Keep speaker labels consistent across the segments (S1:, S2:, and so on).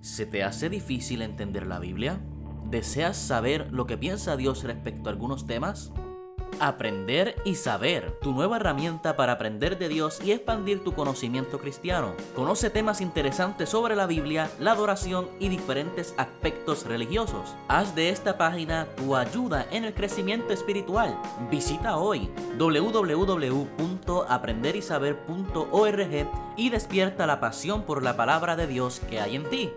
S1: ¿Se te hace difícil entender la Biblia? ¿Deseas saber lo que piensa Dios respecto a algunos temas? Aprender y saber, tu nueva herramienta para aprender de Dios y expandir tu conocimiento cristiano. Conoce temas interesantes sobre la Biblia, la adoración y diferentes aspectos religiosos. Haz de esta página tu ayuda en el crecimiento espiritual. Visita hoy www.aprenderisaber.org y despierta la pasión por la palabra de Dios que hay en ti.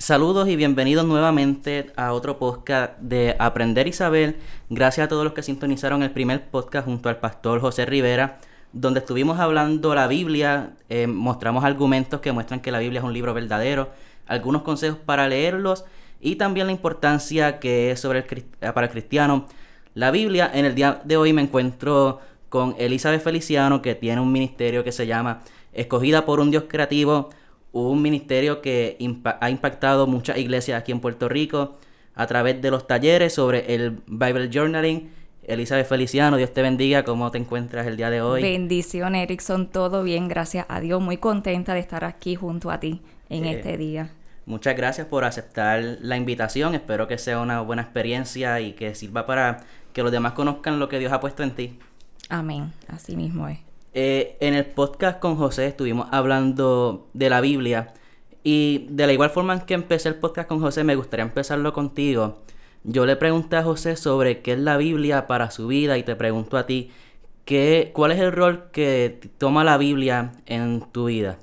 S1: Saludos y bienvenidos nuevamente a otro podcast de Aprender y Saber. Gracias a todos los que sintonizaron el primer podcast junto al pastor José Rivera, donde estuvimos hablando la Biblia, eh, mostramos argumentos que muestran que la Biblia es un libro verdadero, algunos consejos para leerlos y también la importancia que es sobre el, para el cristiano. La Biblia, en el día de hoy me encuentro con Elizabeth Feliciano, que tiene un ministerio que se llama Escogida por un Dios Creativo un ministerio que ha impactado muchas iglesias aquí en Puerto Rico a través de los talleres sobre el Bible Journaling. Elizabeth Feliciano, Dios te bendiga, ¿cómo te encuentras el día de hoy?
S2: Bendición, Erickson, todo bien, gracias a Dios, muy contenta de estar aquí junto a ti en eh, este día.
S1: Muchas gracias por aceptar la invitación, espero que sea una buena experiencia y que sirva para que los demás conozcan lo que Dios ha puesto en ti.
S2: Amén, así mismo es.
S1: Eh, en el podcast con José estuvimos hablando de la Biblia y de la igual forma en que empecé el podcast con José, me gustaría empezarlo contigo. Yo le pregunté a José sobre qué es la Biblia para su vida y te pregunto a ti, ¿qué, ¿cuál es el rol que toma la Biblia en tu vida?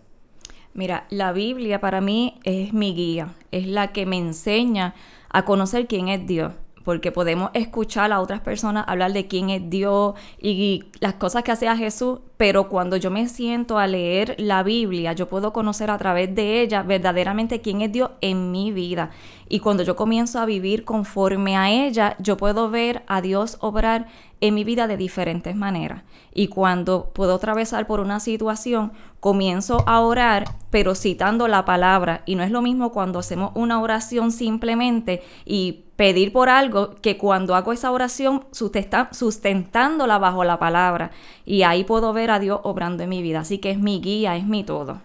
S2: Mira, la Biblia para mí es mi guía, es la que me enseña a conocer quién es Dios porque podemos escuchar a otras personas hablar de quién es Dios y las cosas que hacía Jesús, pero cuando yo me siento a leer la Biblia, yo puedo conocer a través de ella verdaderamente quién es Dios en mi vida. Y cuando yo comienzo a vivir conforme a ella, yo puedo ver a Dios obrar en mi vida de diferentes maneras. Y cuando puedo atravesar por una situación, comienzo a orar, pero citando la palabra. Y no es lo mismo cuando hacemos una oración simplemente y pedir por algo que cuando hago esa oración sustentándola bajo la palabra. Y ahí puedo ver a Dios obrando en mi vida. Así que es mi guía, es mi todo.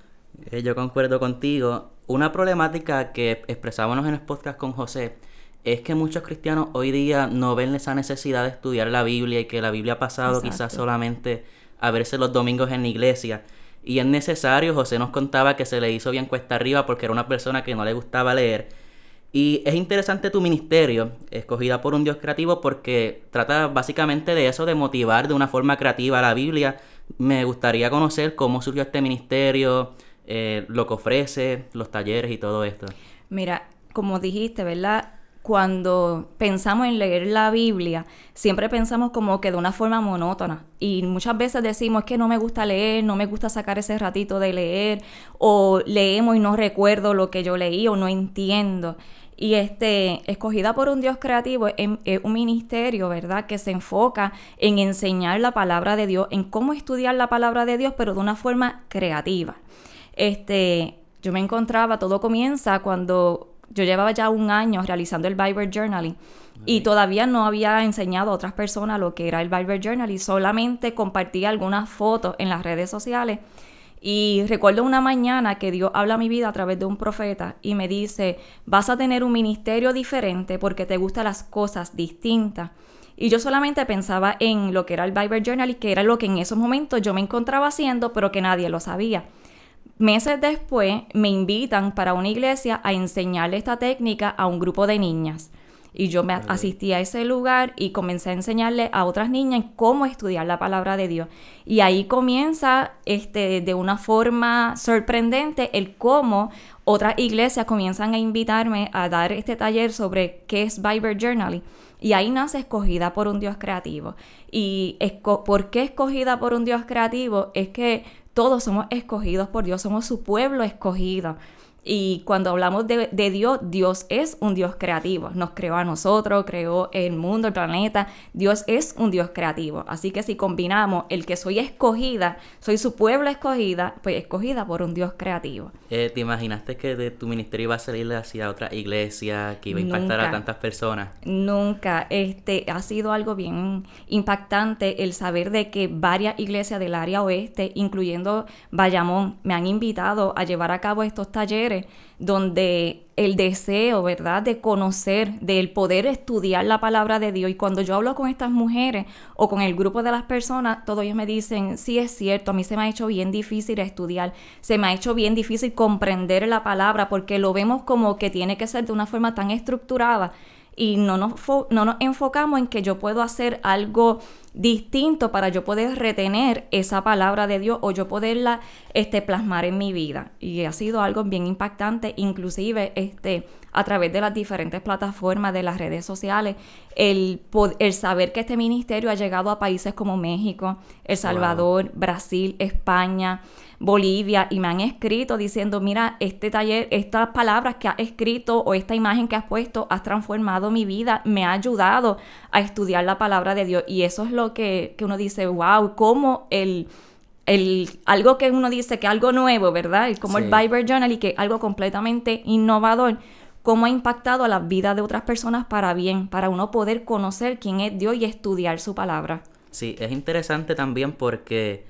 S1: Eh, yo concuerdo contigo. Una problemática que expresábamos en el podcast con José es que muchos cristianos hoy día no ven esa necesidad de estudiar la Biblia y que la Biblia ha pasado quizás solamente a verse los domingos en la iglesia. Y es necesario, José nos contaba que se le hizo bien cuesta arriba porque era una persona que no le gustaba leer. Y es interesante tu ministerio, escogida por un Dios creativo, porque trata básicamente de eso, de motivar de una forma creativa a la Biblia. Me gustaría conocer cómo surgió este ministerio, eh, lo que ofrece, los talleres y todo esto.
S2: Mira, como dijiste, ¿verdad? Cuando pensamos en leer la Biblia, siempre pensamos como que de una forma monótona. Y muchas veces decimos que no me gusta leer, no me gusta sacar ese ratito de leer, o leemos y no recuerdo lo que yo leí o no entiendo. Y este, escogida por un Dios creativo, es, un ministerio, ¿verdad?, que se enfoca en enseñar la palabra de Dios, en cómo estudiar la palabra de Dios, pero de una forma creativa. Este, yo me encontraba, todo comienza cuando yo llevaba ya un año realizando el Bible Journaling y todavía no había enseñado a otras personas lo que era el Bible Journaling, solamente compartía algunas fotos en las redes sociales. Y recuerdo una mañana que Dios habla a mi vida a través de un profeta y me dice, vas a tener un ministerio diferente porque te gustan las cosas distintas. Y yo solamente pensaba en lo que era el Bible Journaling, que era lo que en esos momentos yo me encontraba haciendo, pero que nadie lo sabía. Meses después me invitan para una iglesia a enseñarle esta técnica a un grupo de niñas. Y yo me asistí a ese lugar y comencé a enseñarle a otras niñas cómo estudiar la palabra de Dios. Y ahí comienza este, de una forma sorprendente el cómo otras iglesias comienzan a invitarme a dar este taller sobre qué es Bible Journaling. Y ahí nace escogida por un Dios creativo. ¿Y por qué escogida por un Dios creativo? Es que todos somos escogidos por Dios, somos su pueblo escogido. Y cuando hablamos de, Dios, Dios es un Dios creativo. Nos creó a nosotros, creó el mundo, el planeta. Dios es un Dios creativo. Así que si combinamos el que soy escogida, soy su pueblo escogida, pues escogida por un Dios creativo.
S1: Eh, ¿Te imaginaste que de tu ministerio iba a salir hacia otra iglesia, que iba a impactar a tantas personas?
S2: Nunca. Este ha sido algo bien impactante el saber de que varias iglesias del área oeste, incluyendo Bayamón, me han invitado a llevar a cabo estos talleres donde el deseo, ¿verdad?, de conocer, del poder estudiar la palabra de Dios. Y cuando yo hablo con estas mujeres o con el grupo de las personas, todos ellos me dicen, sí es cierto, a mí se me ha hecho bien difícil estudiar, se me ha hecho bien difícil comprender la palabra porque lo vemos como que tiene que ser de una forma tan estructurada y no nos, no nos enfocamos en que yo puedo hacer algo distinto para yo poder retener esa palabra de Dios o yo poderla este, plasmar en mi vida. Y ha sido algo bien impactante, inclusive este, a través de las diferentes plataformas de las redes sociales, el, el saber que este ministerio ha llegado a países como México, El Salvador, Brasil, España, Bolivia y me han escrito diciendo, mira, este taller, estas palabras que has escrito o esta imagen que has puesto, has transformado mi vida, me ha ayudado a estudiar la palabra de Dios. Y eso es lo que, uno dice, wow, como el... El, algo que uno dice que algo nuevo, ¿verdad? Y como el Bible Journal y que algo completamente innovador, cómo ha impactado a la vida de otras personas para bien, para uno poder conocer quién es Dios y estudiar su palabra.
S1: Sí, es interesante también porque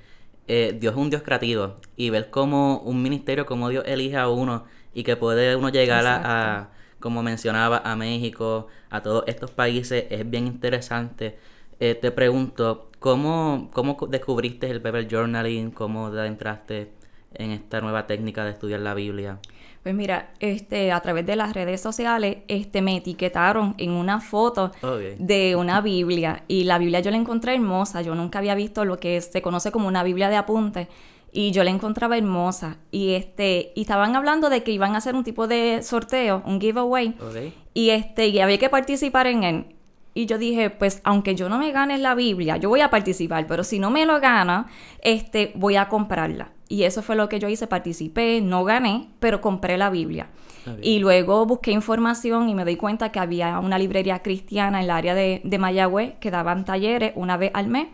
S1: eh, Dios es un Dios creativo y ver cómo un ministerio, como Dios elige a uno y que puede uno llegar a, como mencionaba, a México, a todos estos países, es bien interesante. Eh, te pregunto, ¿cómo, ¿cómo descubriste el Bible Journaling? ¿Cómo te adentraste en esta nueva técnica de estudiar la Biblia?
S2: Pues mira, este, a través de las redes sociales, este, me etiquetaron en una foto de una Biblia. Y la Biblia yo la encontré hermosa. Yo nunca había visto lo que se conoce como una Biblia de apuntes. Y yo la encontraba hermosa. Y este, y estaban hablando de que iban a hacer un tipo de sorteo, un giveaway. Y este, y había que participar en él. Y yo dije, pues aunque yo no me gane la Biblia, yo voy a participar, pero si no me lo gana, este, voy a comprarla. Y eso fue lo que yo hice, participé, no gané, pero compré la Biblia. Y luego busqué información y me doy cuenta que había una librería cristiana en el área de, de Mayagüez que daban talleres una vez al mes.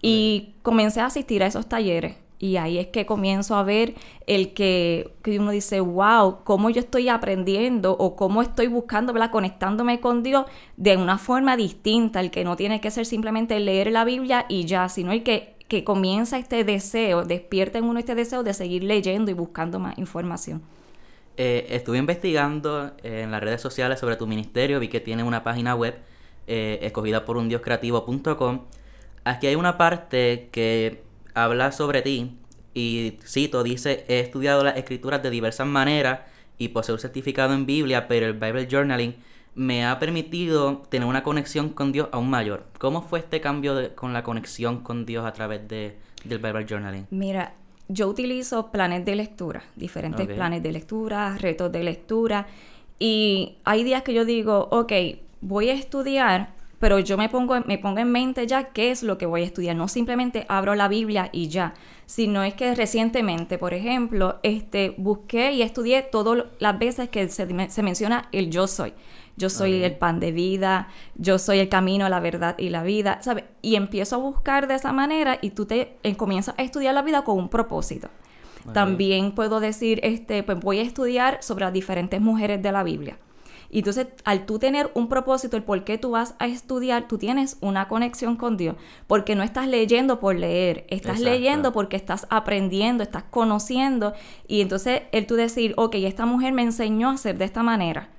S2: Y comencé a asistir a esos talleres. Y ahí es que comienzo a ver el que, que, uno dice, wow, cómo yo estoy aprendiendo o cómo estoy buscando, ¿verdad? Conectándome con Dios de una forma distinta, el que no tiene que ser simplemente leer la Biblia y ya, sino el que que comienza este deseo, despierta en uno este deseo de seguir leyendo y buscando más información.
S1: Eh, estuve investigando en las redes sociales sobre tu ministerio, vi que tiene una página web eh, escogida por un creativo.com. Aquí hay una parte que habla sobre ti y cito, dice, he estudiado las escrituras de diversas maneras y poseo un certificado en Biblia, pero el Bible Journaling me ha permitido tener una conexión con Dios aún mayor. ¿Cómo fue este cambio con la conexión con Dios a través de, del Bible Journaling?
S2: Mira, yo utilizo planes de lectura, diferentes planes de lectura, retos de lectura, y hay días que yo digo, ok, voy a estudiar, pero yo me pongo, me pongo en mente ya qué es lo que voy a estudiar, no simplemente abro la Biblia y ya, sino es que recientemente, por ejemplo, este, busqué y estudié todas las veces que se, se menciona el yo soy yo soy el pan de vida, yo soy el camino, la verdad y la vida, ¿sabes? Y empiezo a buscar de esa manera y tú te eh, comienzas a estudiar la vida con un propósito. También puedo decir, este, pues voy a estudiar sobre las diferentes mujeres de la Biblia. Y entonces, al tú tener un propósito, el por qué tú vas a estudiar, tú tienes una conexión con Dios, porque no estás leyendo por leer, estás leyendo porque estás aprendiendo, estás conociendo, y entonces el tú decir, ok, esta mujer me enseñó a hacer de esta manera,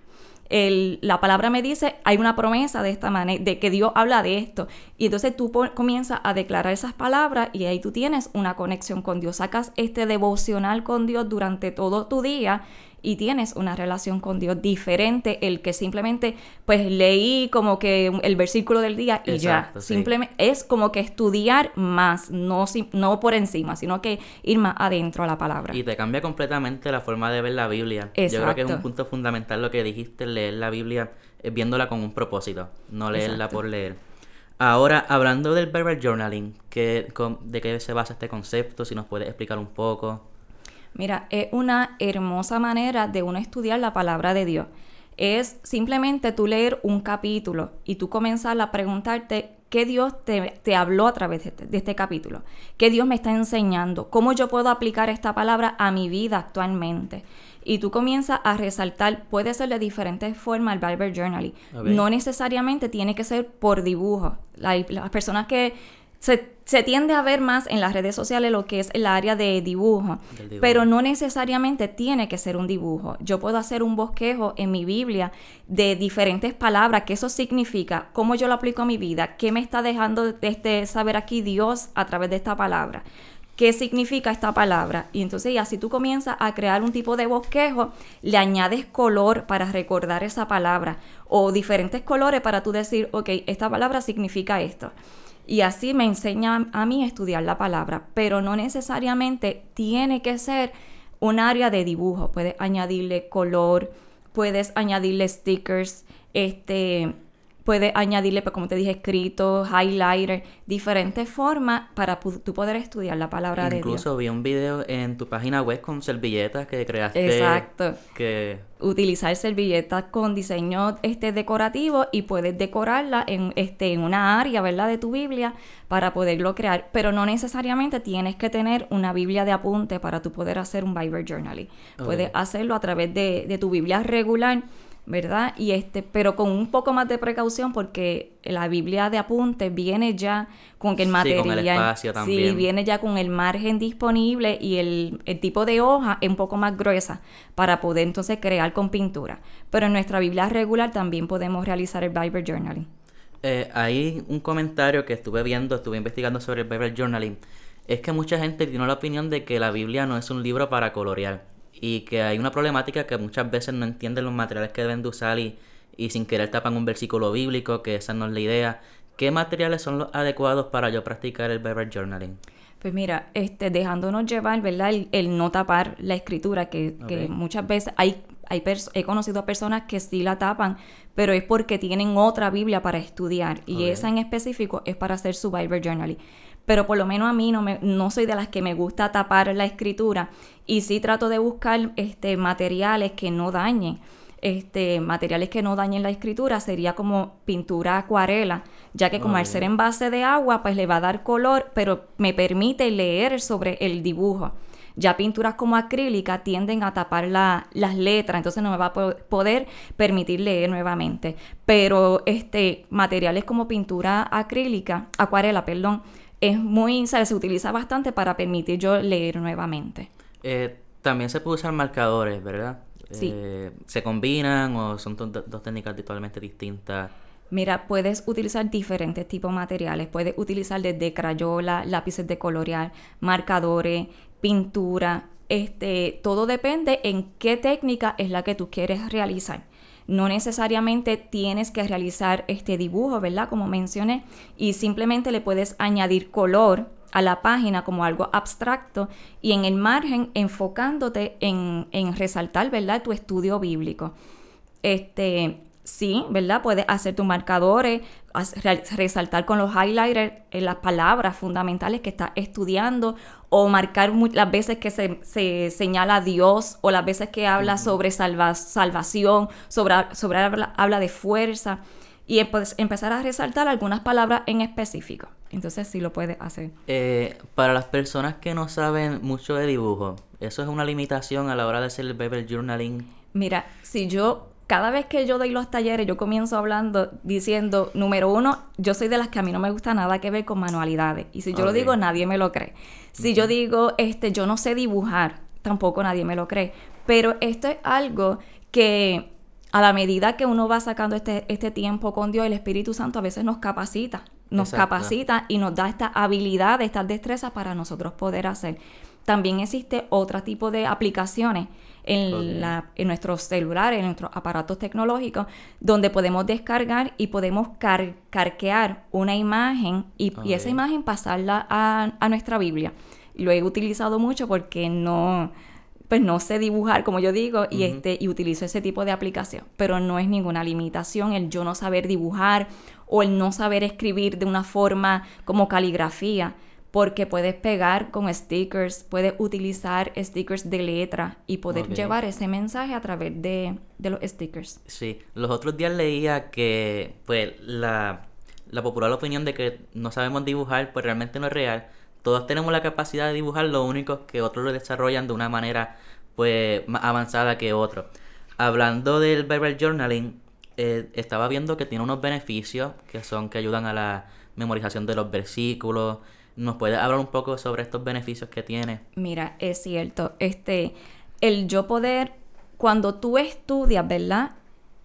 S2: la palabra me dice, hay una promesa de esta manera, de que Dios habla de esto. Y entonces tú comienzas a declarar esas palabras y ahí tú tienes una conexión con Dios. Sacas este devocional con Dios durante todo tu día y tienes una relación con Dios diferente el que simplemente pues leí como que el versículo del día y ya. Simplemente es como que estudiar más no no por encima sino que ir más adentro a la palabra.
S1: Y te cambia completamente la forma de ver la Biblia. Yo creo que es un punto fundamental lo que dijiste leer la Biblia es viéndola con un propósito no leerla por leer. Ahora, hablando del Bible Journaling, ¿qué, ¿de qué se basa este concepto? Si nos puedes explicar un poco.
S2: Mira, es una hermosa manera de uno estudiar la palabra de Dios. Es simplemente tú leer un capítulo y tú comenzar a preguntarte qué Dios te, habló a través de este, de este, capítulo, qué Dios me está enseñando, cómo yo puedo aplicar esta palabra a mi vida actualmente. Y tú comienzas a resaltar, puede ser de diferentes formas el Bible Journaling. No necesariamente tiene que ser por dibujo. las personas que se, tiende a ver más en las redes sociales lo que es el área de dibujo, pero no necesariamente tiene que ser un dibujo. Yo puedo hacer un bosquejo en mi Biblia de diferentes palabras, qué eso significa, cómo yo lo aplico a mi vida, qué me está dejando este, saber aquí Dios a través de esta palabra qué significa esta palabra. Y entonces así tú comienzas a crear un tipo de bosquejo, le añades color para recordar esa palabra o diferentes colores para tú decir, ok, esta palabra significa esto. Y así me enseña a mí a estudiar la palabra, pero no necesariamente tiene que ser un área de dibujo. Puedes añadirle color, puedes añadirle stickers, este, puedes añadirle, pues, como te dije, escrito, highlighter, diferentes formas para tú poder estudiar la palabra de Dios.
S1: Incluso vi un video en tu página web con servilletas que creaste.
S2: Exacto.
S1: Que...
S2: Utilizar servilletas con diseño este, decorativo y puedes decorarla en, este, en una área, ¿verdad?, de tu Biblia para poderlo crear. Pero no necesariamente tienes que tener una Biblia de apunte para tú poder hacer un Bible Journaling. Puedes hacerlo a través de, de tu Biblia regular ¿verdad? Y este, pero con un poco más de precaución porque la Biblia de apuntes viene ya con el material, sí, con el
S1: espacio también.
S2: sí, viene ya con el margen disponible y el, tipo de hoja es un poco más gruesa para poder entonces crear con pintura. Pero en nuestra Biblia regular también podemos realizar el Bible Journaling.
S1: Eh, hay un comentario que estuve viendo, estuve investigando sobre el Bible Journaling. Es que mucha gente tiene la opinión de que la Biblia no es un libro para colorear y que hay una problemática que muchas veces no entienden los materiales que deben de usar y, y sin querer tapan un versículo bíblico, que esa no es la idea. ¿Qué materiales son los adecuados para yo practicar el Bible Journaling?
S2: Pues mira, este, dejándonos llevar, ¿verdad? El, no tapar la escritura, que, que muchas veces hay, hay he conocido a personas que sí la tapan, pero es porque tienen otra Biblia para estudiar y esa en específico es para hacer su Bible Journaling pero por lo menos a mí no, me, no soy de las que me gusta tapar la escritura y sí trato de buscar este, materiales que no dañen. Este, materiales que no dañen la escritura sería como pintura acuarela, ya que como al ser en base de agua, pues le va a dar color, pero me permite leer sobre el dibujo. Ya pinturas como acrílica tienden a tapar las letras, entonces no me va a poder permitir leer nuevamente. Pero este, materiales como pintura acrílica, acuarela, perdón, es muy, se utiliza bastante para permitir yo leer nuevamente.
S1: Eh, también se puede usar marcadores, ¿verdad?
S2: Sí.
S1: Eh, ¿Se combinan o son dos técnicas totalmente distintas?
S2: Mira, puedes utilizar diferentes tipos de materiales. Puedes utilizar desde crayola, lápices de colorear, marcadores, pintura. Este, todo depende en qué técnica es la que tú quieres realizar. No necesariamente tienes que realizar este dibujo, ¿verdad? Como mencioné, y simplemente le puedes añadir color a la página como algo abstracto y en el margen enfocándote en, en resaltar, ¿verdad? Tu estudio bíblico. Este, sí, ¿verdad? Puedes hacer tus marcadores, resaltar con los highlighters eh, las palabras fundamentales que estás estudiando o marcar las veces que se, señala a Dios o las veces que habla sobre salvación, sobre, sobre habla, de fuerza y empezar a resaltar algunas palabras en específico. Entonces sí lo puedes hacer.
S1: Eh, para las personas que no saben mucho de dibujo, ¿eso es una limitación a la hora de hacer el Bible Journaling?
S2: Mira, si yo cada vez que yo doy los talleres, yo comienzo hablando diciendo, número uno, yo soy de las que a mí no me gusta nada que ver con manualidades. Y si yo lo digo, nadie me lo cree. Si yo digo, este, yo no sé dibujar, tampoco nadie me lo cree. Pero esto es algo que a la medida que uno va sacando este, este tiempo con Dios, el Espíritu Santo a veces nos capacita, nos capacita y nos da esta habilidad, estas destrezas para nosotros poder hacer. También existe otro tipo de aplicaciones en, la, en nuestros celulares, en nuestros aparatos tecnológicos, donde podemos descargar y podemos carquear una imagen y, esa imagen pasarla a, a, nuestra Biblia. Lo he utilizado mucho porque no, pues no sé dibujar, como yo digo, y, este, y utilizo ese tipo de aplicación. Pero no es ninguna limitación el yo no saber dibujar o el no saber escribir de una forma como caligrafía porque puedes pegar con stickers, puedes utilizar stickers de letra y poder llevar ese mensaje a través de, de los stickers.
S1: Sí, los otros días leía que pues la, la popular opinión de que no sabemos dibujar pues realmente no es real. Todos tenemos la capacidad de dibujar, lo único que otros lo desarrollan de una manera pues más avanzada que otros. Hablando del Bible Journaling, eh, estaba viendo que tiene unos beneficios que son que ayudan a la memorización de los versículos. ¿Nos puedes hablar un poco sobre estos beneficios que tiene?
S2: Mira, es cierto, este, el yo poder, cuando tú estudias, ¿verdad?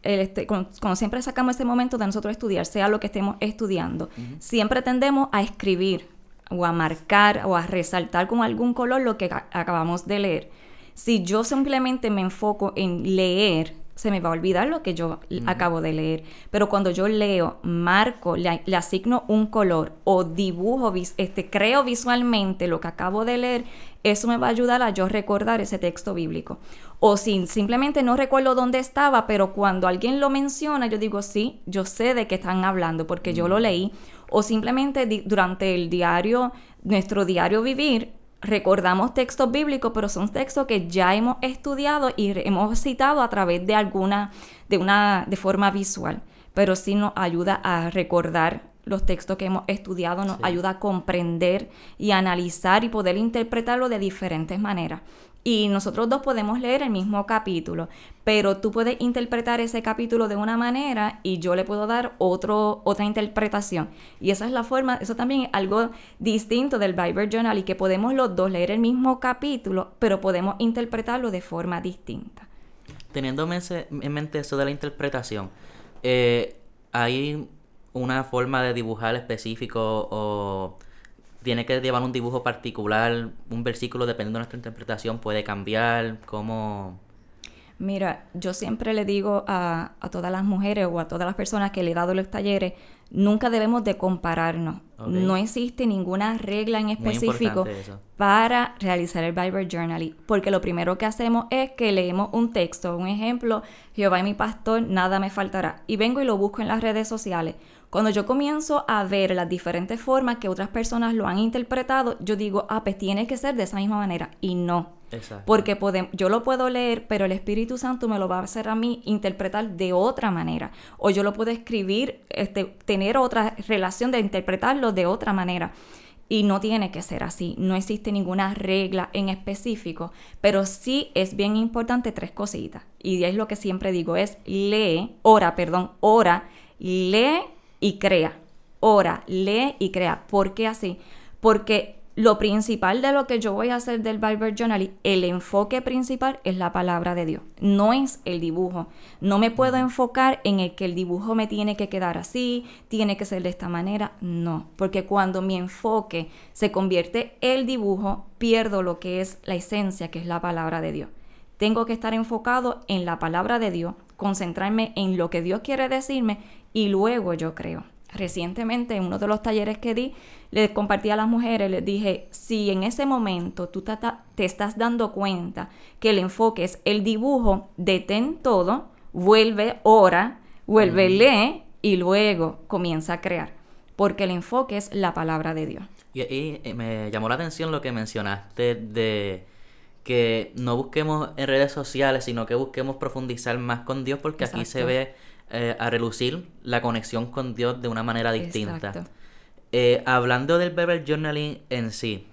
S2: El este, cuando siempre sacamos ese momento de nosotros estudiar, sea lo que estemos estudiando, siempre tendemos a escribir o a marcar o a resaltar con algún color lo que acabamos de leer. Si yo simplemente me enfoco en leer, se me va a olvidar lo que yo acabo de leer. Pero cuando yo leo, marco, le, le asigno un color o dibujo, vis- este, creo visualmente lo que acabo de leer, eso me va a ayudar a yo recordar ese texto bíblico. O si simplemente no recuerdo dónde estaba, pero cuando alguien lo menciona, yo digo, sí, yo sé de qué están hablando porque yo lo leí. O simplemente durante el diario, nuestro diario vivir, recordamos textos bíblicos, pero son textos que ya hemos estudiado y hemos citado a través de alguna, de una, de forma visual. Pero sí nos ayuda a recordar los textos que hemos estudiado, nos
S1: Sí.
S2: ayuda a comprender y analizar y poder interpretarlo de diferentes maneras. Y nosotros dos podemos leer el mismo capítulo, pero tú puedes interpretar ese capítulo de una manera y yo le puedo dar otro, otra interpretación. Y esa es la forma, eso también es algo distinto del Bible Journal y que podemos los dos leer el mismo capítulo, pero podemos interpretarlo de forma distinta.
S1: Teniendo en mente eso de la interpretación, eh, ¿hay una forma de dibujar específico o tiene que llevar un dibujo particular? Un versículo, dependiendo de nuestra interpretación, puede cambiar. ¿Cómo...?
S2: Mira, yo siempre le digo a, a todas las mujeres o a todas las personas que le he dado los talleres, nunca debemos de compararnos. No existe ninguna regla en específico para realizar el Bible Journaling, porque lo primero que hacemos es que leemos un texto, un ejemplo, Jehová es mi pastor, nada me faltará, y vengo y lo busco en las redes sociales. Cuando yo comienzo a ver las diferentes formas que otras personas lo han interpretado, yo digo, ah, pues tiene que ser de esa misma manera, y no.
S1: Exacto.
S2: Porque yo lo puedo leer, pero el Espíritu Santo me lo va a hacer a mí interpretar de otra manera. O yo lo puedo escribir, este, tener otra relación de interpretarlo de otra manera. Y no tiene que ser así. No existe ninguna regla en específico. Pero sí es bien importante tres cositas. Y es lo que siempre digo, es lee, ora, perdón, ora, lee y crea. Ora, lee y crea. ¿Por qué así? Porque lo principal de lo que yo voy a hacer del Bible Journal, el enfoque principal es la palabra de Dios, no es el dibujo. No me puedo enfocar en el que el dibujo me tiene que quedar así, tiene que ser de esta manera, no, porque cuando mi enfoque se convierte el dibujo, pierdo lo que es la esencia, que es la palabra de Dios. Tengo que estar enfocado en la palabra de Dios, concentrarme en lo que Dios quiere decirme y luego yo creo. Recientemente, en uno de los talleres que di, les compartí a las mujeres, les dije, si en ese momento tú te, te estás dando cuenta que el enfoque es el dibujo, detén todo, vuelve, ora, vuelve, lee y luego comienza a crear, porque el enfoque es la palabra de Dios.
S1: Y, y, eh, me llamó la atención lo que mencionaste de que no busquemos en redes sociales, sino que busquemos profundizar más con Dios, porque aquí se ve eh, a relucir la conexión con Dios de una manera distinta. Eh, hablando del Bible Journaling en sí,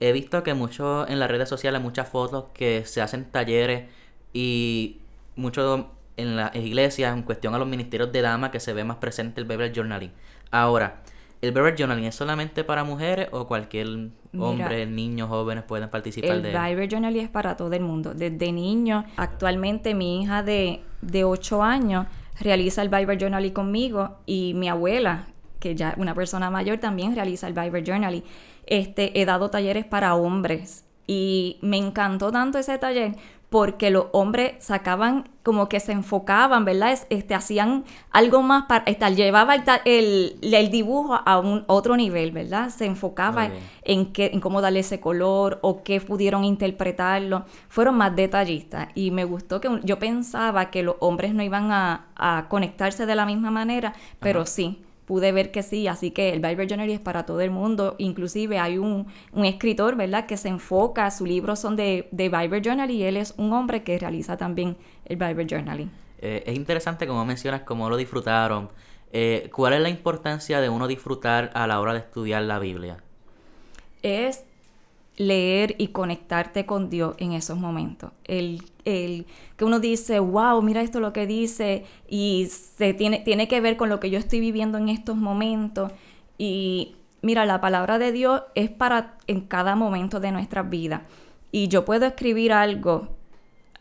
S1: he visto que mucho en las redes sociales, muchas fotos que se hacen talleres y mucho en las iglesias en cuestión a los ministerios de damas que se ve más presente el Bible Journaling. Ahora, ¿el Bible Journaling es solamente para mujeres o cualquier
S2: Mira,
S1: hombre, niños, jóvenes pueden participar
S2: El
S1: de él?
S2: Bible Journal es para todo el mundo, desde niño. Actualmente mi hija de, de 8 años realiza el Bible Journal conmigo y mi abuela, que ya es una persona mayor, también realiza el Bible Journal. Este, he dado talleres para hombres y me encantó tanto ese taller porque los hombres sacaban como que se enfocaban, ¿verdad? Es- Este, hacían algo más para, este, llevaba el, el, el dibujo a un otro nivel, ¿verdad? Se enfocaba en, qué, en cómo darle ese color o qué pudieron interpretarlo. Fueron más detallistas y me gustó que yo pensaba que los hombres no iban a, a conectarse de la misma manera, pero
S1: Ajá.
S2: sí. Pude ver que sí, así que el Bible Journal es para todo el mundo, inclusive hay un, un escritor, ¿verdad?, que se enfoca, sus libros son de, de Bible Journal y él es un hombre que realiza también el Bible Journaling.
S1: Eh, es interesante como mencionas cómo lo disfrutaron. Eh, ¿Cuál es la importancia de uno disfrutar a la hora de estudiar la Biblia?
S2: Es leer y conectarte con Dios en esos momentos. El, el, que uno dice, wow, mira esto lo que dice y se tiene, tiene que ver con lo que yo estoy viviendo en estos momentos. Y mira, la palabra de Dios es para en cada momento de nuestra vida. Y yo puedo escribir algo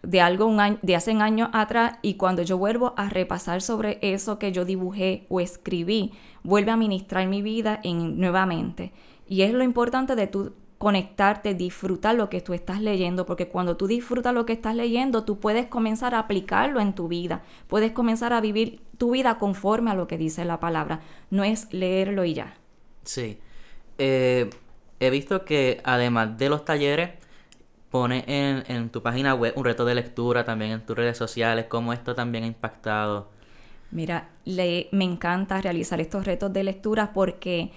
S2: de algo un año, de hace años atrás y cuando yo vuelvo a repasar sobre eso que yo dibujé o escribí, vuelve a ministrar mi vida en, nuevamente. Y es lo importante de tú conectarte, disfrutar lo que tú estás leyendo, porque cuando tú disfrutas lo que estás leyendo, tú puedes comenzar a aplicarlo en tu vida, puedes comenzar a vivir tu vida conforme a lo que dice la palabra, no es leerlo y ya.
S1: Sí, eh, he visto que además de los talleres, pone en, en tu página web un reto de lectura, también en tus redes sociales, cómo esto también ha impactado.
S2: Mira, le, me encanta realizar estos retos de lectura porque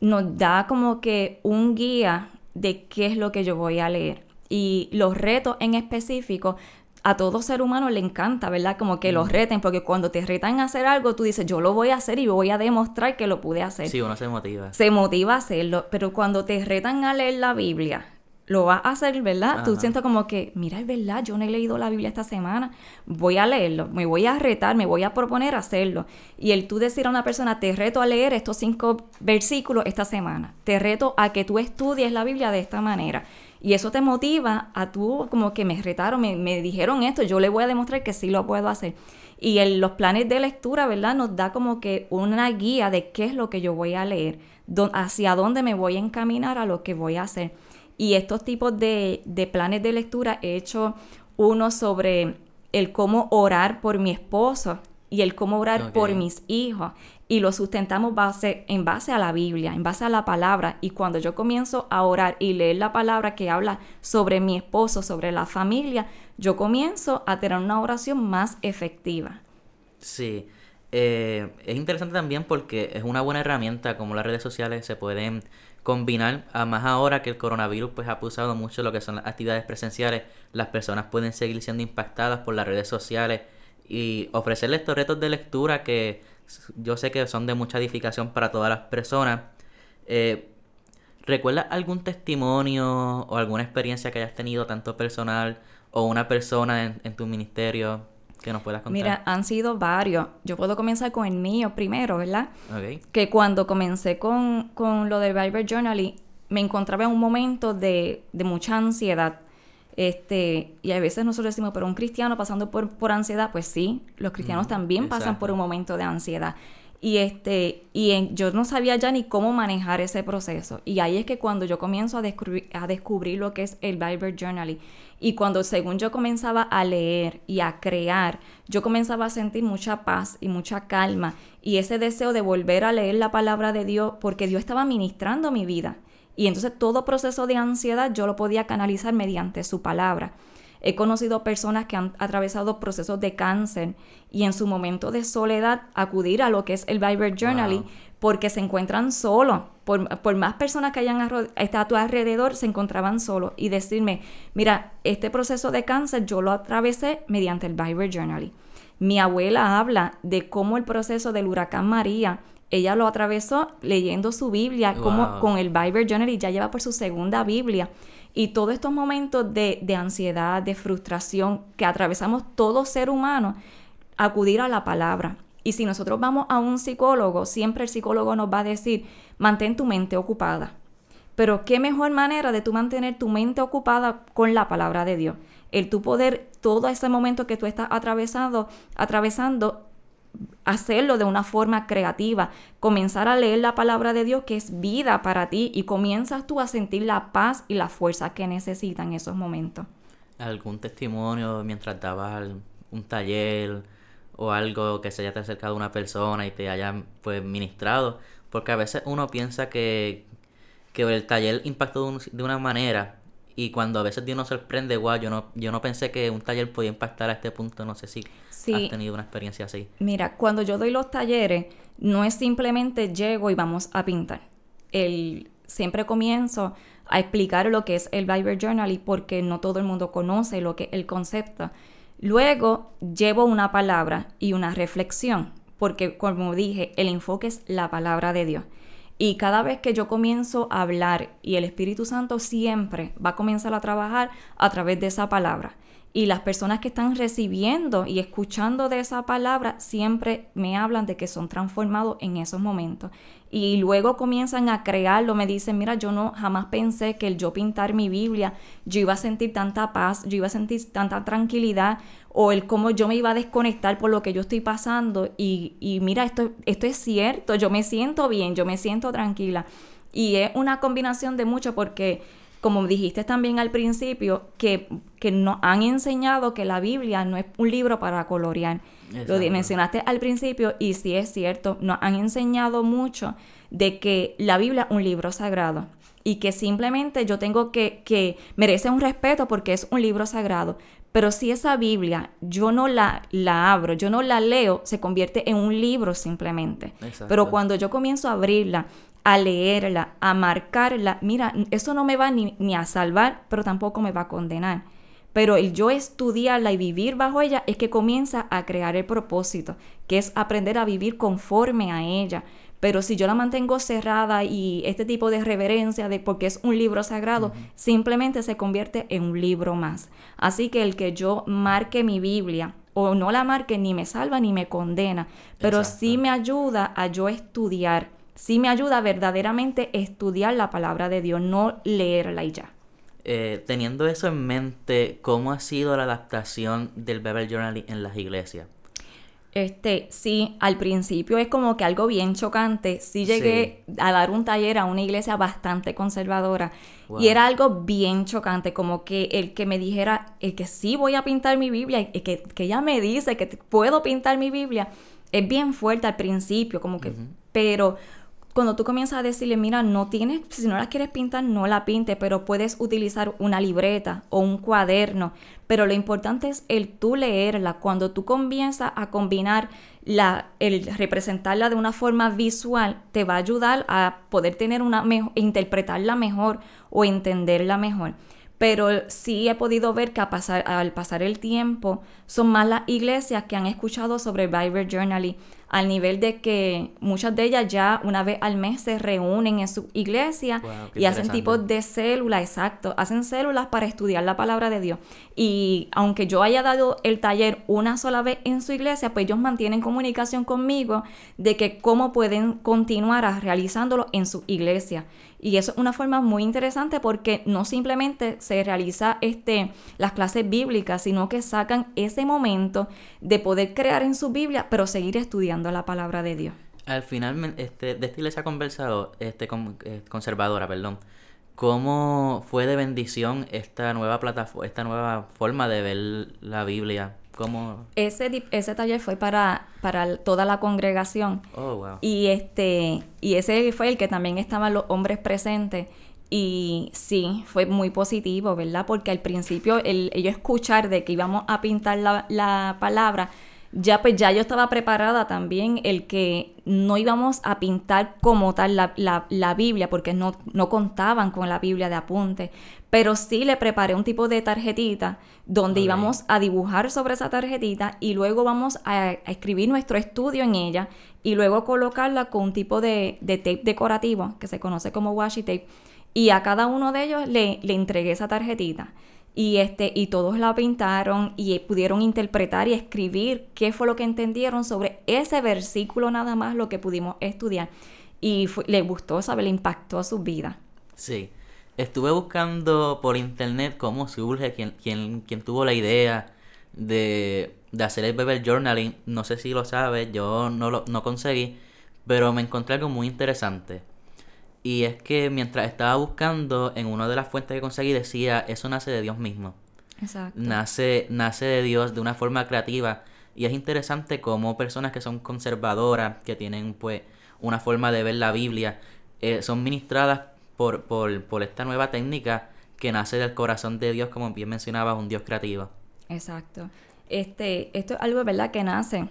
S2: nos da como que un guía de qué es lo que yo voy a leer. Y los retos en específico, a todo ser humano le encanta, ¿verdad? Como que los reten, porque cuando te retan a hacer algo, tú dices, yo lo voy a hacer y voy a demostrar que lo pude hacer.
S1: Sí, uno se motiva.
S2: Se motiva a hacerlo, pero cuando te retan a leer la Biblia, lo vas a hacer, ¿verdad? Tú sientes como que, mira, es verdad, yo no he leído la Biblia esta semana, voy a leerlo, me voy a retar, me voy a proponer hacerlo. Y el tú decir a una persona, te reto a leer estos cinco versículos esta semana, te reto a que tú estudies la Biblia de esta manera. Y eso te motiva a tú, como que me retaron, me, me dijeron esto, yo le voy a demostrar que sí lo puedo hacer. Y en los planes de lectura, ¿verdad? Nos da como que una guía de qué es lo que yo voy a leer, hacia dónde me voy a encaminar a lo que voy a hacer. Y estos tipos de, planes de lectura he hecho uno sobre el cómo orar por mi esposo y el cómo orar por mis hijos. Y lo sustentamos base, en base a la Biblia, en base a la palabra. Y cuando yo comienzo a orar y leer la palabra que habla sobre mi esposo, sobre la familia, yo comienzo a tener una oración más efectiva.
S1: Sí, eh, es interesante también porque es una buena herramienta como las redes sociales se pueden combinar, a más ahora que el coronavirus pues ha pulsado mucho lo que son las actividades presenciales, las personas pueden seguir siendo impactadas por las redes sociales y ofrecerles estos retos de lectura que yo sé que son de mucha edificación para todas las personas. Eh, ¿Recuerdas algún testimonio o alguna experiencia que hayas tenido, tanto personal o una persona en, en tu ministerio? Que nos puedas contar?
S2: Mira, han sido varios. Yo puedo comenzar con el mío primero, ¿verdad? Que cuando comencé con, con lo de Bible Journaling, me encontraba en un momento de, de mucha ansiedad. Este, y a veces nosotros decimos, pero un cristiano pasando por, por ansiedad, pues sí, los cristianos también pasan por un momento de ansiedad. Y, este, y yo no sabía ya ni cómo manejar ese proceso. Y ahí es que cuando yo comienzo a descubrir, a descubrir lo que es el Bible Journaling y cuando según yo comenzaba a leer y a crear, yo comenzaba a sentir mucha paz y mucha calma y ese deseo de volver a leer la palabra de Dios porque Dios estaba ministrando mi vida. Y entonces todo proceso de ansiedad yo lo podía canalizar mediante su palabra. He conocido personas que han atravesado procesos de cáncer y en su momento de soledad acudir a lo que es el Bible Journaling porque se encuentran solos. Por, más personas que hayan estado a tu alrededor, se encontraban solos. Y decirme, mira, este proceso de cáncer yo lo atravesé mediante el Bible Journaling. Mi abuela habla de cómo el proceso del huracán María ella lo atravesó leyendo su Biblia, como con el Bible Journal y ya lleva por su segunda Biblia. Y todos estos momentos de, de ansiedad, de frustración que atravesamos todo ser humano, acudir a la palabra. Y si nosotros vamos a un psicólogo, siempre el psicólogo nos va a decir, mantén tu mente ocupada. Pero qué mejor manera de tú mantener tu mente ocupada con la palabra de Dios. El tu poder, todo ese momento que tú estás atravesando, atravesando, hacerlo de una forma creativa, comenzar a leer la palabra de Dios que es vida para ti y comienzas tú a sentir la paz y la fuerza que necesitas en esos momentos.
S1: ¿Algún testimonio mientras dabas un taller o algo que se haya acercado a una persona y te hayan pues ministrado? Porque a veces uno piensa que, que el taller impactó de una manera y cuando a veces Dios nos sorprende, wow, yo no, yo no pensé que un taller podía impactar a este punto, no sé si has tenido una experiencia así.
S2: Mira, cuando yo doy los talleres, no es simplemente llego y vamos a pintar. El, siempre comienzo a explicar lo que es el Bible Journal y porque no todo el mundo conoce lo que es el concepto. Luego llevo una palabra y una reflexión, porque como dije, el enfoque es la palabra de Dios. Y cada vez que yo comienzo a hablar y el Espíritu Santo siempre va a comenzar a trabajar a través de esa palabra y las personas que están recibiendo y escuchando de esa palabra siempre me hablan de que son transformados en esos momentos. Y luego comienzan a crearlo, me dicen, mira, yo no jamás pensé que el yo pintar mi Biblia, yo iba a sentir tanta paz, yo iba a sentir tanta tranquilidad, o el cómo yo me iba a desconectar por lo que yo estoy pasando. Y, y mira, esto, esto es cierto, yo me siento bien, yo me siento tranquila. Y es una combinación de mucho porque como dijiste también al principio, que, que nos han enseñado que la Biblia no es un libro para colorear. Lo mencionaste al principio y sí es cierto, nos han enseñado mucho de que la Biblia es un libro sagrado y que simplemente yo tengo que, que merece un respeto porque es un libro sagrado. Pero si esa Biblia yo no la, la abro, yo no la leo, se convierte en un libro simplemente. Pero cuando yo comienzo a abrirla a leerla, a marcarla, mira, eso no me va ni, a salvar, pero tampoco me va a condenar. Pero el yo estudiarla y vivir bajo ella es que comienza a crear el propósito, que es aprender a vivir conforme a ella. Pero si yo la mantengo cerrada y este tipo de reverencia de porque es un libro sagrado, simplemente se convierte en un libro más. Así que el que yo marque mi Biblia o no la marque ni me salva ni me condena, pero sí me ayuda a yo estudiar sí me ayuda verdaderamente estudiar la palabra de Dios, no leerla y ya.
S1: Eh, teniendo eso en mente, ¿cómo ha sido la adaptación del Bible Journal en las iglesias?
S2: Este, sí, al principio es como que algo bien chocante. Sí llegué a dar un taller a una iglesia bastante conservadora y era algo bien chocante, como que el que me dijera es que sí voy a pintar mi Biblia, y que, que ella me dice que puedo pintar mi Biblia, es bien fuerte al principio, como que, pero cuando tú comienzas a decirle, mira, no tienes, si no la quieres pintar, no la pinte, pero puedes utilizar una libreta o un cuaderno. Pero lo importante es el tú leerla. Cuando tú comienzas a combinar la, el representarla de una forma visual, te va a ayudar a poder tener una mejor, interpretarla mejor o entenderla mejor pero sí he podido ver que al pasar el tiempo son más las iglesias que han escuchado sobre Bible Journaling al nivel de que muchas de ellas ya una vez al mes se reúnen en su iglesia y hacen tipos de células, exacto, hacen células para estudiar la palabra de Dios. Y aunque yo haya dado el taller una sola vez en su iglesia, pues ellos mantienen comunicación conmigo de que cómo pueden continuar realizándolo en su iglesia. Y eso es una forma muy interesante porque no simplemente se realiza este, las clases bíblicas, sino que sacan ese momento de poder crear en su Biblia, pero seguir estudiando la palabra de Dios.
S1: Al final, este, de esta iglesia conversado, este, eh, conservadora, perdón, ¿cómo fue de bendición esta nueva plataforma, esta nueva forma de ver la Biblia
S2: ese, ese taller fue para, para toda la congregación.
S1: Oh,
S2: y, este, y ese fue el que también estaban los hombres presentes. Y sí, fue muy positivo, ¿verdad? Porque al principio el, ellos escuchar de que íbamos a pintar la, la palabra, ya pues ya yo estaba preparada también el que no íbamos a pintar como tal la, la, Biblia, porque no, no, contaban con la Biblia de apunte, pero sí le preparé un tipo de tarjetita donde íbamos a dibujar sobre esa tarjetita y luego vamos a, escribir nuestro estudio en ella y luego colocarla con un tipo de, de tape decorativo que se conoce como washi tape y a cada uno de ellos le, le entregué esa tarjetita y este y todos la pintaron y pudieron interpretar y escribir qué fue lo que entendieron sobre ese versículo nada más lo que pudimos estudiar y le gustó, sabe, le impactó a su vida.
S1: Sí. Estuve buscando por internet cómo surge, quién, quién, quién tuvo la idea de, de hacer el Bible Journaling. No sé si lo sabes, yo no lo no conseguí, pero me encontré algo muy interesante. Y es que mientras estaba buscando, en una de las fuentes que conseguí decía, eso nace de Dios mismo.
S2: Exacto.
S1: Nace, nace de Dios de una forma creativa. Y es interesante cómo personas que son conservadoras, que tienen pues una forma de ver la Biblia, eh, son ministradas por, por, por esta nueva técnica que nace del corazón de Dios, como bien mencionaba, un Dios creativo.
S2: Exacto. Este, esto es algo, ¿verdad?, que nace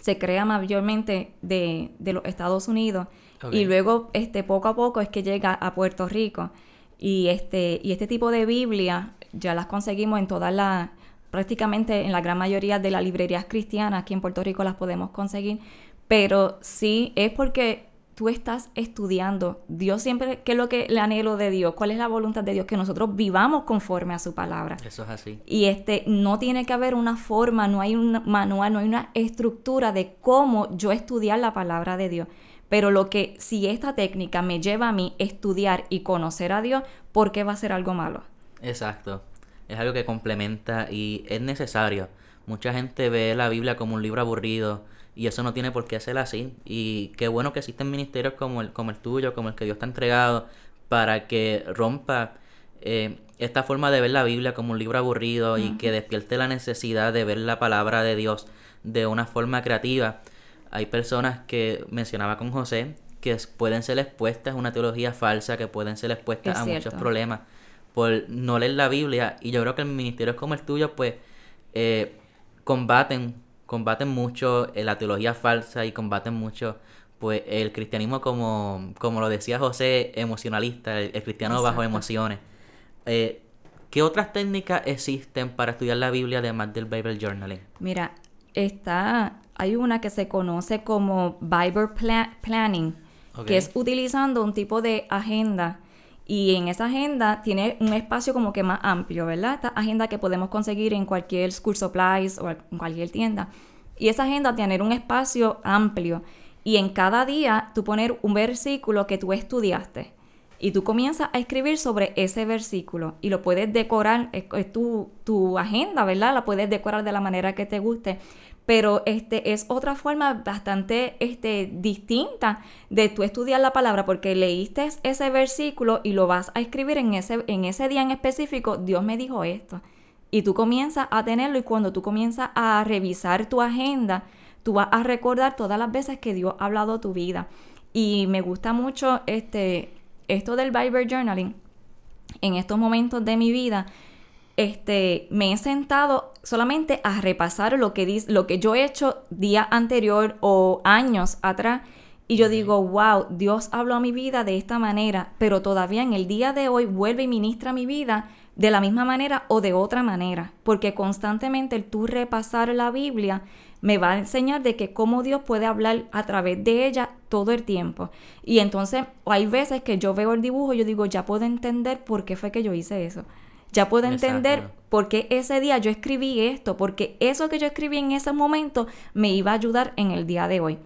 S2: se crea mayormente de, de los Estados Unidos y luego este poco a poco es que llega a Puerto Rico y este y este tipo de Biblia ya las conseguimos en todas las prácticamente en la gran mayoría de las librerías cristianas aquí en Puerto Rico las podemos conseguir pero sí es porque tú estás estudiando. Dios siempre, ¿qué es lo que le anhelo de Dios? ¿Cuál es la voluntad de Dios? Que nosotros vivamos conforme a su palabra.
S1: Eso es así.
S2: Y este, no tiene que haber una forma, no hay un manual, no hay una estructura de cómo yo estudiar la palabra de Dios. Pero lo que, si esta técnica me lleva a mí estudiar y conocer a Dios, ¿por qué va a ser algo malo?
S1: Exacto. Es algo que complementa y es necesario. Mucha gente ve la Biblia como un libro aburrido y eso no tiene por qué ser así. Y qué bueno que existen ministerios como el, como el tuyo, como el que Dios te ha entregado, para que rompa eh, esta forma de ver la Biblia como un libro aburrido y que despierte la necesidad de ver la palabra de Dios de una forma creativa. Hay personas que mencionaba con José que pueden ser expuestas a una teología falsa, que pueden ser expuestas a muchos problemas por no leer la Biblia. Y yo creo que el ministerio como el tuyo, pues, eh, combaten combaten mucho eh, la teología falsa y combaten mucho pues el cristianismo como, como lo decía José, emocionalista, el, cristiano bajo emociones. Eh, ¿Qué otras técnicas existen para estudiar la Biblia además del Bible Journaling?
S2: Mira, está, hay una que se conoce como Bible Planning, que es utilizando un tipo de agenda y en esa agenda tiene un espacio como que más amplio, ¿verdad? Esta agenda que podemos conseguir en cualquier school supplies o en cualquier tienda. Y esa agenda tiene un espacio amplio. Y en cada día tú poner un versículo que tú estudiaste. Y tú comienzas a escribir sobre ese versículo. Y lo puedes decorar, es, tu, tu agenda, ¿verdad? La puedes decorar de la manera que te guste pero este es otra forma bastante este, distinta de tú estudiar la palabra porque leíste ese versículo y lo vas a escribir en ese, en ese día en específico, Dios me dijo esto. Y tú comienzas a tenerlo y cuando tú comienzas a revisar tu agenda, tú vas a recordar todas las veces que Dios ha hablado tu vida. Y me gusta mucho este, esto del Bible Journaling en estos momentos de mi vida este, me he sentado solamente a repasar lo que, lo que yo he hecho día anterior o años atrás. Y yo digo, wow, Dios habló a mi vida de esta manera, pero todavía en el día de hoy vuelve y ministra mi vida de la misma manera o de otra manera, porque constantemente el tú repasar la Biblia me va a enseñar de que cómo Dios puede hablar a través de ella todo el tiempo. Y entonces hay veces que yo veo el dibujo y yo digo, ya puedo entender por qué fue que yo hice eso. Ya puedo entender por qué ese día yo escribí esto, porque eso que yo escribí en ese momento me iba a ayudar en el día de hoy.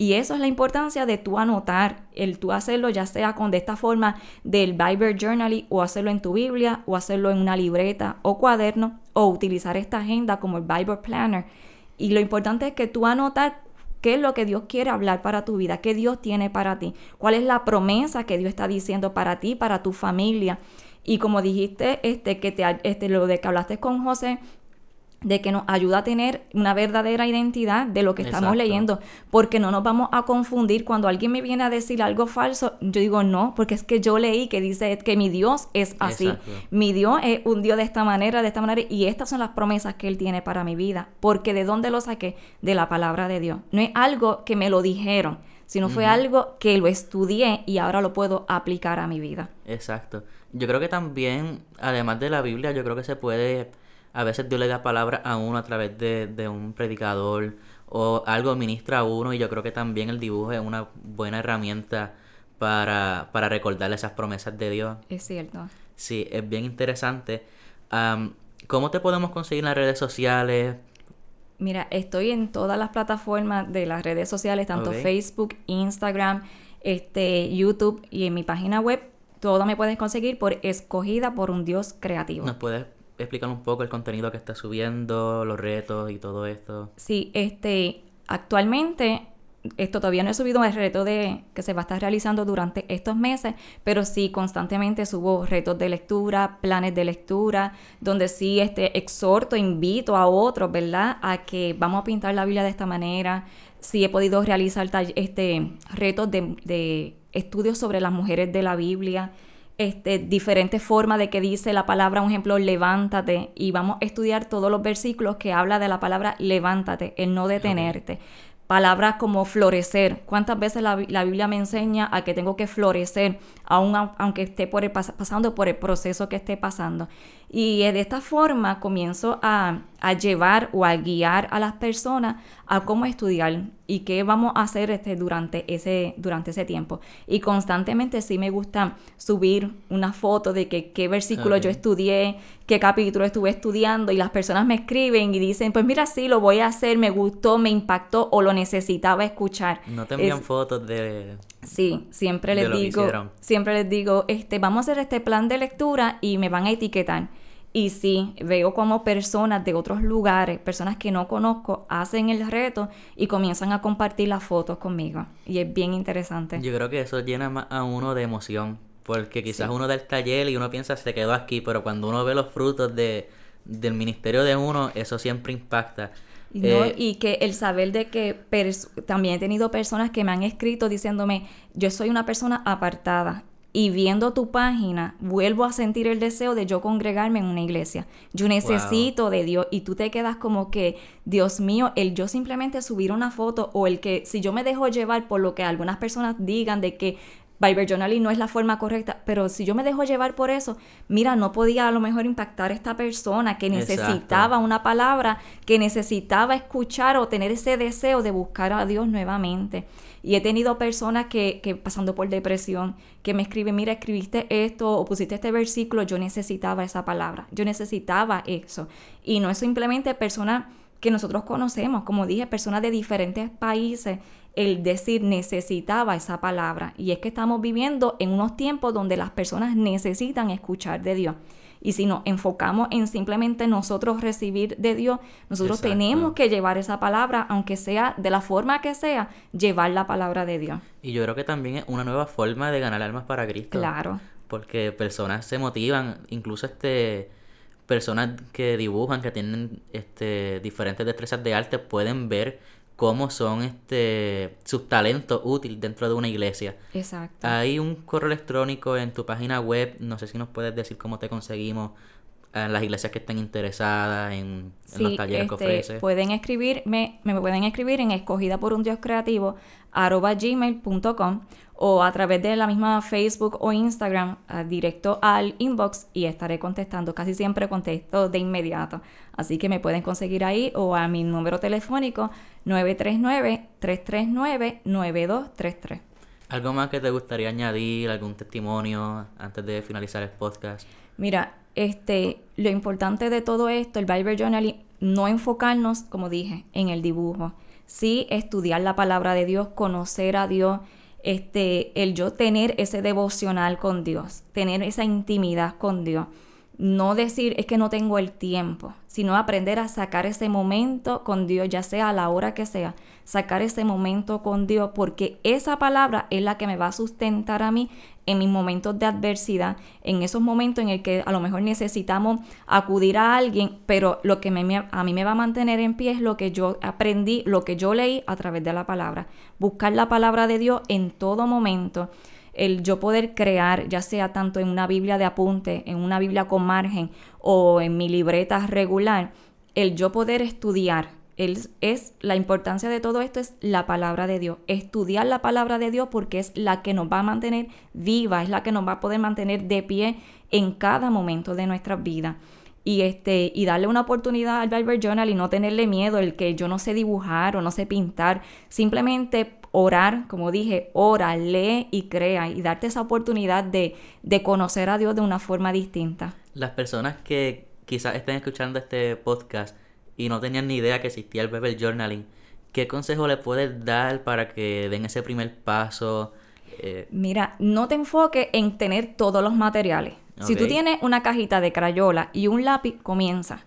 S2: Y eso es la importancia de tú anotar, el tú hacerlo ya sea con de esta forma del Bible Journaling o hacerlo en tu Biblia o hacerlo en una libreta o cuaderno o utilizar esta agenda como el Bible Planner. Y lo importante es que tú anotar qué es lo que Dios quiere hablar para tu vida, qué Dios tiene para ti, cuál es la promesa que Dios está diciendo para ti, para tu familia. Y como dijiste, este, que te, este, lo de que hablaste con José, de que nos ayuda a tener una verdadera identidad de lo que estamos leyendo, porque no nos vamos a confundir. Cuando alguien me viene a decir algo falso, yo digo no, porque es que yo leí que dice que mi Dios es así, mi Dios es un Dios de esta manera, de esta manera, y estas son las promesas que Él tiene para mi vida, porque ¿de dónde lo saqué? De la palabra de Dios, no es algo que me lo dijeron, sino fue algo que lo estudié y ahora lo puedo aplicar a mi vida.
S1: Exacto. Yo creo que también, además de la Biblia, yo creo que se puede, a veces Dios le da palabra a uno a través de, un predicador o algo ministra a uno y yo creo que también el dibujo es una buena herramienta para, para recordarle esas promesas de Dios.
S2: Es cierto.
S1: Sí, es bien interesante. ¿Cómo te podemos conseguir en las redes sociales?
S2: Mira, estoy en todas las plataformas de las redes sociales, tanto Facebook, Instagram, este, YouTube y en mi página web. Todo me puedes conseguir por Escogida por un Dios creativo.
S1: ¿Nos puedes explicar un poco el contenido que estás subiendo, los retos y todo esto?
S2: Sí, este, actualmente esto todavía no he subido el reto de que se va a estar realizando durante estos meses, pero sí constantemente subo retos de lectura, planes de lectura, donde sí este exhorto, invito a otros, ¿verdad? A que vamos a pintar la Biblia de esta manera. Sí he podido realizar este retos de, de estudios sobre las mujeres de la Biblia. este, diferentes formas de que dice la palabra, un ejemplo, levántate, y vamos a estudiar todos los versículos que habla de la palabra levántate, el no detenerte palabras como florecer. ¿Cuántas veces la, Biblia me enseña a que tengo que florecer, aun, aunque esté por pasando por el proceso que esté pasando? Y de esta forma comienzo a, a, llevar o a guiar a las personas a cómo estudiar y qué vamos a hacer este, durante, ese, durante ese tiempo. Y constantemente sí me gusta subir una foto de que, qué versículo yo estudié, qué capítulo estuve estudiando y las personas me escriben y dicen, pues mira, sí, lo voy a hacer, me gustó, me impactó o lo necesitaba escuchar.
S1: No te envían fotos de...
S2: Sí, siempre les digo, siempre les digo, este, vamos a hacer este plan de lectura y me van a etiquetar. Y sí, veo como personas de otros lugares, personas que no conozco, hacen el reto y comienzan a compartir las fotos conmigo. Y es bien interesante.
S1: Yo creo que eso llena más a uno de emoción, porque quizás uno da el taller y uno piensa se quedó aquí, pero cuando uno ve los frutos de, del ministerio de uno, eso siempre impacta.
S2: Eh, y que el saber de que también he tenido personas que me han escrito diciéndome, yo soy una persona apartada y viendo tu página, vuelvo a sentir el deseo de yo congregarme en una iglesia. Yo necesito de Dios y tú te quedas como que, Dios mío, el yo simplemente subir una foto o el que si yo me dejo llevar por lo que algunas personas digan de que Bible Journaling no es la forma correcta, pero si yo me dejo llevar por eso, mira, no podía a lo mejor impactar a esta persona que necesitaba una palabra, que necesitaba escuchar o tener ese deseo de buscar a Dios nuevamente. Y he tenido personas que, que pasando por depresión, que me escriben, mira, escribiste esto o pusiste este versículo, yo necesitaba esa palabra, yo necesitaba eso. Y no es simplemente personas que nosotros conocemos, como dije, personas de diferentes países el decir necesitaba esa palabra. Y es que estamos viviendo en unos tiempos donde las personas necesitan escuchar de Dios. Y si nos enfocamos en simplemente nosotros recibir de Dios, nosotros tenemos que llevar esa palabra, aunque sea de la forma que sea, llevar la palabra de Dios.
S1: Y yo creo que también es una nueva forma de ganar almas para Cristo.
S2: Claro.
S1: Porque personas se motivan, incluso este personas que dibujan, que tienen este diferentes destrezas de arte, pueden ver cómo son este sus talentos útiles dentro de una iglesia.
S2: Exacto.
S1: Hay un correo electrónico en tu página web, no sé si nos puedes decir cómo te conseguimos en las iglesias que estén interesadas en, los talleres que este, ofreces.
S2: Pueden escribirme, me pueden escribir en escogida por un Dios creativo arroba gmail.com o a través de la misma Facebook o Instagram directo al inbox y estaré contestando. Casi siempre contesto de inmediato. Así que me pueden conseguir ahí o a mi número telefónico 939-339-9233.
S1: ¿Algo más que te gustaría añadir? ¿Algún testimonio antes de finalizar el podcast?
S2: Mira, este, lo importante de todo esto, el Bible Journal, no enfocarnos, como dije, en el dibujo. Sí estudiar la palabra de Dios, conocer a Dios, este, el yo tener ese devocional con Dios, tener esa intimidad con Dios. No decir es que no tengo el tiempo, sino aprender a sacar ese momento con Dios, ya sea a la hora que sea, sacar ese momento con Dios, porque esa palabra es la que me va a sustentar a mí en mis momentos de adversidad, en esos momentos en el que a lo mejor necesitamos acudir a alguien, pero lo que a mí me va a mantener en pie es lo que yo aprendí, lo que yo leí a través de la palabra. Buscar la palabra de Dios en todo momento el yo poder crear, ya sea tanto en una Biblia de apunte, en una Biblia con margen o en mi libreta regular, el yo poder estudiar. es la importancia de todo esto es la palabra de Dios. Estudiar la palabra de Dios porque es la que nos va a mantener viva, es la que nos va a poder mantener de pie en cada momento de nuestra vida y este y darle una oportunidad al Bible Journal y no tenerle miedo el que yo no sé dibujar o no sé pintar, simplemente orar, como dije, ora, lee y crea y darte esa oportunidad de, de conocer a Dios de una forma distinta.
S1: Las personas que quizás estén escuchando este podcast y no tenían ni idea que existía el Bible Journaling, ¿qué consejo le puedes dar para que den ese primer paso?
S2: Eh, Mira, no te enfoques en tener todos los materiales. Si tú tienes una cajita de crayola y un lápiz, comienza.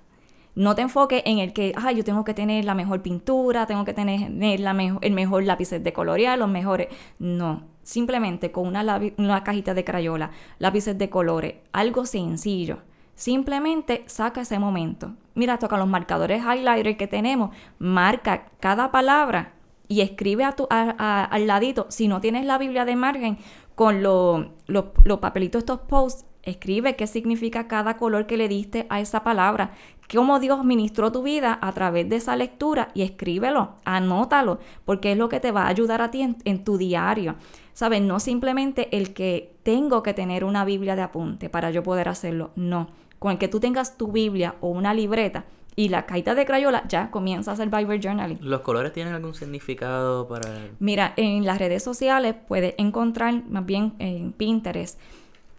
S2: No te enfoques en el que, ay, yo tengo que tener la mejor pintura, tengo que tener la el mejor lápiz de colorear, los mejores. No, simplemente con una, una cajita de crayola, lápices de colores, algo sencillo. Simplemente saca ese momento. Mira, toca los marcadores highlighter que tenemos, marca cada palabra y escribe a tu, al ladito. Si no tienes la Biblia de margen, con los papelitos, estos posts, escribe qué significa cada color que le diste a esa palabra, cómo Dios ministró tu vida a través de esa lectura y escríbelo, anótalo, porque es lo que te va a ayudar a ti en, en tu diario. ¿Sabes? No simplemente el que tengo que tener una Biblia de apunte para yo poder hacerlo, no. Con el que tú tengas tu Biblia o una libreta, y la caída de Crayola ya comienza a hacer Bible Journaling.
S1: ¿Los colores tienen algún significado para...?
S2: Mira, en las redes sociales puedes encontrar, más bien en Pinterest,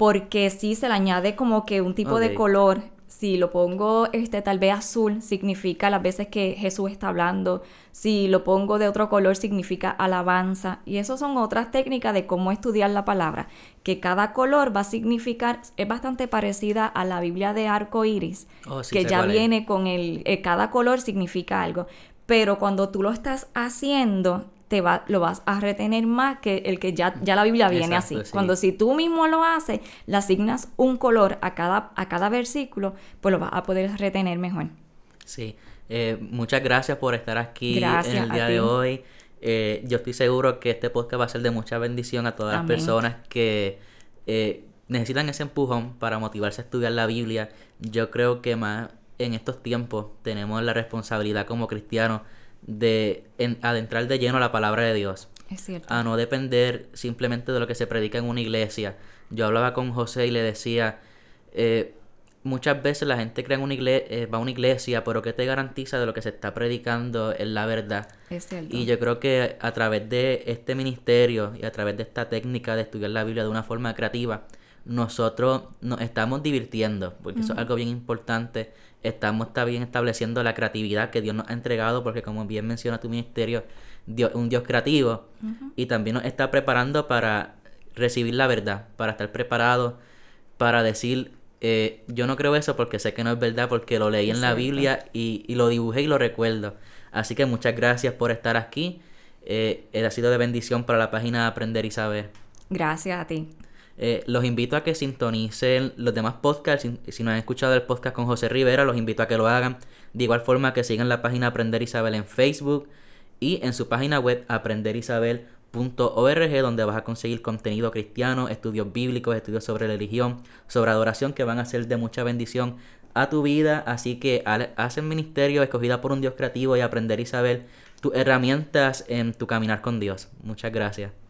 S2: porque sí se le añade como que un tipo de color si lo pongo este tal vez azul, significa las veces que Jesús está hablando. Si lo pongo de otro color, significa alabanza. Y eso son otras técnicas de cómo estudiar la palabra. Que cada color va a significar, es bastante parecida a la Biblia de arco iris, oh, que ya viene con el, eh, cada color significa algo. Pero cuando tú lo estás haciendo, te va, lo vas a retener más que el que ya, ya la Biblia viene así. Cuando si tú mismo lo haces, le asignas un color a cada, a cada versículo, pues lo vas a poder retener mejor.
S1: Sí, eh, muchas gracias por estar aquí en el día de hoy. Eh, yo estoy seguro que este podcast va a ser de mucha bendición a todas las personas que eh, necesitan ese empujón para motivarse a estudiar la Biblia. Yo creo que más en estos tiempos tenemos la responsabilidad como cristianos de adentrar de lleno a la palabra de Dios.
S2: Es cierto.
S1: A no depender simplemente de lo que se predica en una iglesia. Yo hablaba con José y le decía, eh, muchas veces la gente cree en una iglesia, eh, va a una iglesia, pero ¿qué te garantiza de lo que se está predicando es la verdad?
S2: Es cierto.
S1: Y yo creo que a través de este ministerio y a través de esta técnica de estudiar la Biblia de una forma creativa, nosotros nos estamos divirtiendo, porque eso es algo bien importante estamos bien estableciendo la creatividad que Dios nos ha entregado, porque como bien menciona tu ministerio, Dios, un Dios creativo, y también nos está preparando para recibir la verdad, para estar preparado para decir, eh, yo no creo eso porque sé que no es verdad, porque lo leí en la Biblia y, y, lo dibujé y lo recuerdo. Así que muchas gracias por estar aquí. Eh, ha sido de bendición para la página Aprender y Saber.
S2: Gracias a ti.
S1: Eh, los invito a que sintonicen los demás podcasts. Si, no han escuchado el podcast con José Rivera, los invito a que lo hagan. De igual forma que sigan la página Aprender Isabel en Facebook y en su página web aprenderisabel.org donde vas a conseguir contenido cristiano, estudios bíblicos, estudios sobre religión, sobre adoración que van a ser de mucha bendición a tu vida. Así que hacen ministerio escogida por un Dios creativo y aprender Isabel tus herramientas en tu caminar con Dios. Muchas gracias.